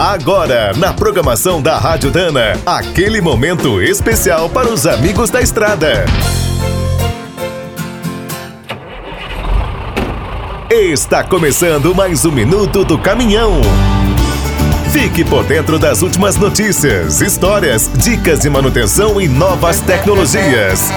Agora, na programação da Rádio Dana, aquele momento especial para os amigos da estrada. Está começando mais um minuto do caminhão. Fique por dentro das últimas notícias, histórias, dicas de manutenção e novas tecnologias.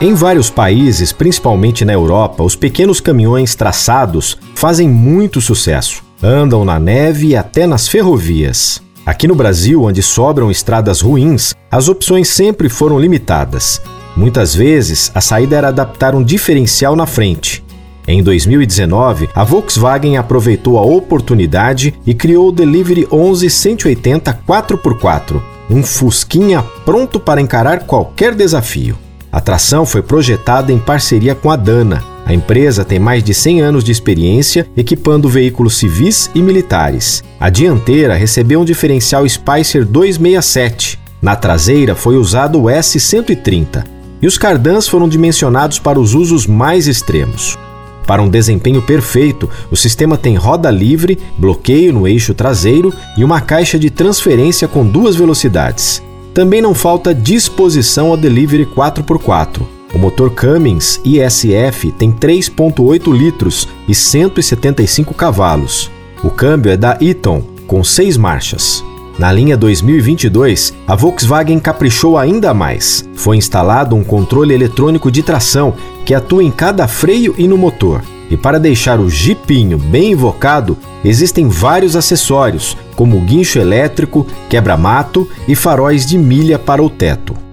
Em vários países, principalmente na Europa, os pequenos caminhões traçados fazem muito sucesso. Andam na neve e até nas ferrovias. Aqui no Brasil, onde sobram estradas ruins, as opções sempre foram limitadas. Muitas vezes, a saída era adaptar um diferencial na frente. Em 2019, a Volkswagen aproveitou a oportunidade e criou o Delivery 11 180 4x4, um fusquinha pronto para encarar qualquer desafio. A tração foi projetada em parceria com a Dana. A empresa tem mais de 100 anos de experiência equipando veículos civis e militares. A dianteira recebeu um diferencial Spicer 267. Na traseira foi usado o S130. E os cardãs foram dimensionados para os usos mais extremos. Para um desempenho perfeito, o sistema tem roda livre, bloqueio no eixo traseiro e uma caixa de transferência com duas velocidades. Também não falta disposição ao delivery 4x4. O motor Cummins ISF tem 3.8 litros e 175 cavalos. O câmbio é da Eaton, com 6 marchas. Na linha 2022, a Volkswagen caprichou ainda mais. Foi instalado um controle eletrônico de tração que atua em cada freio e no motor. E para deixar o jipinho bem invocado, existem vários acessórios, como guincho elétrico, quebra-mato e faróis de milha para o teto.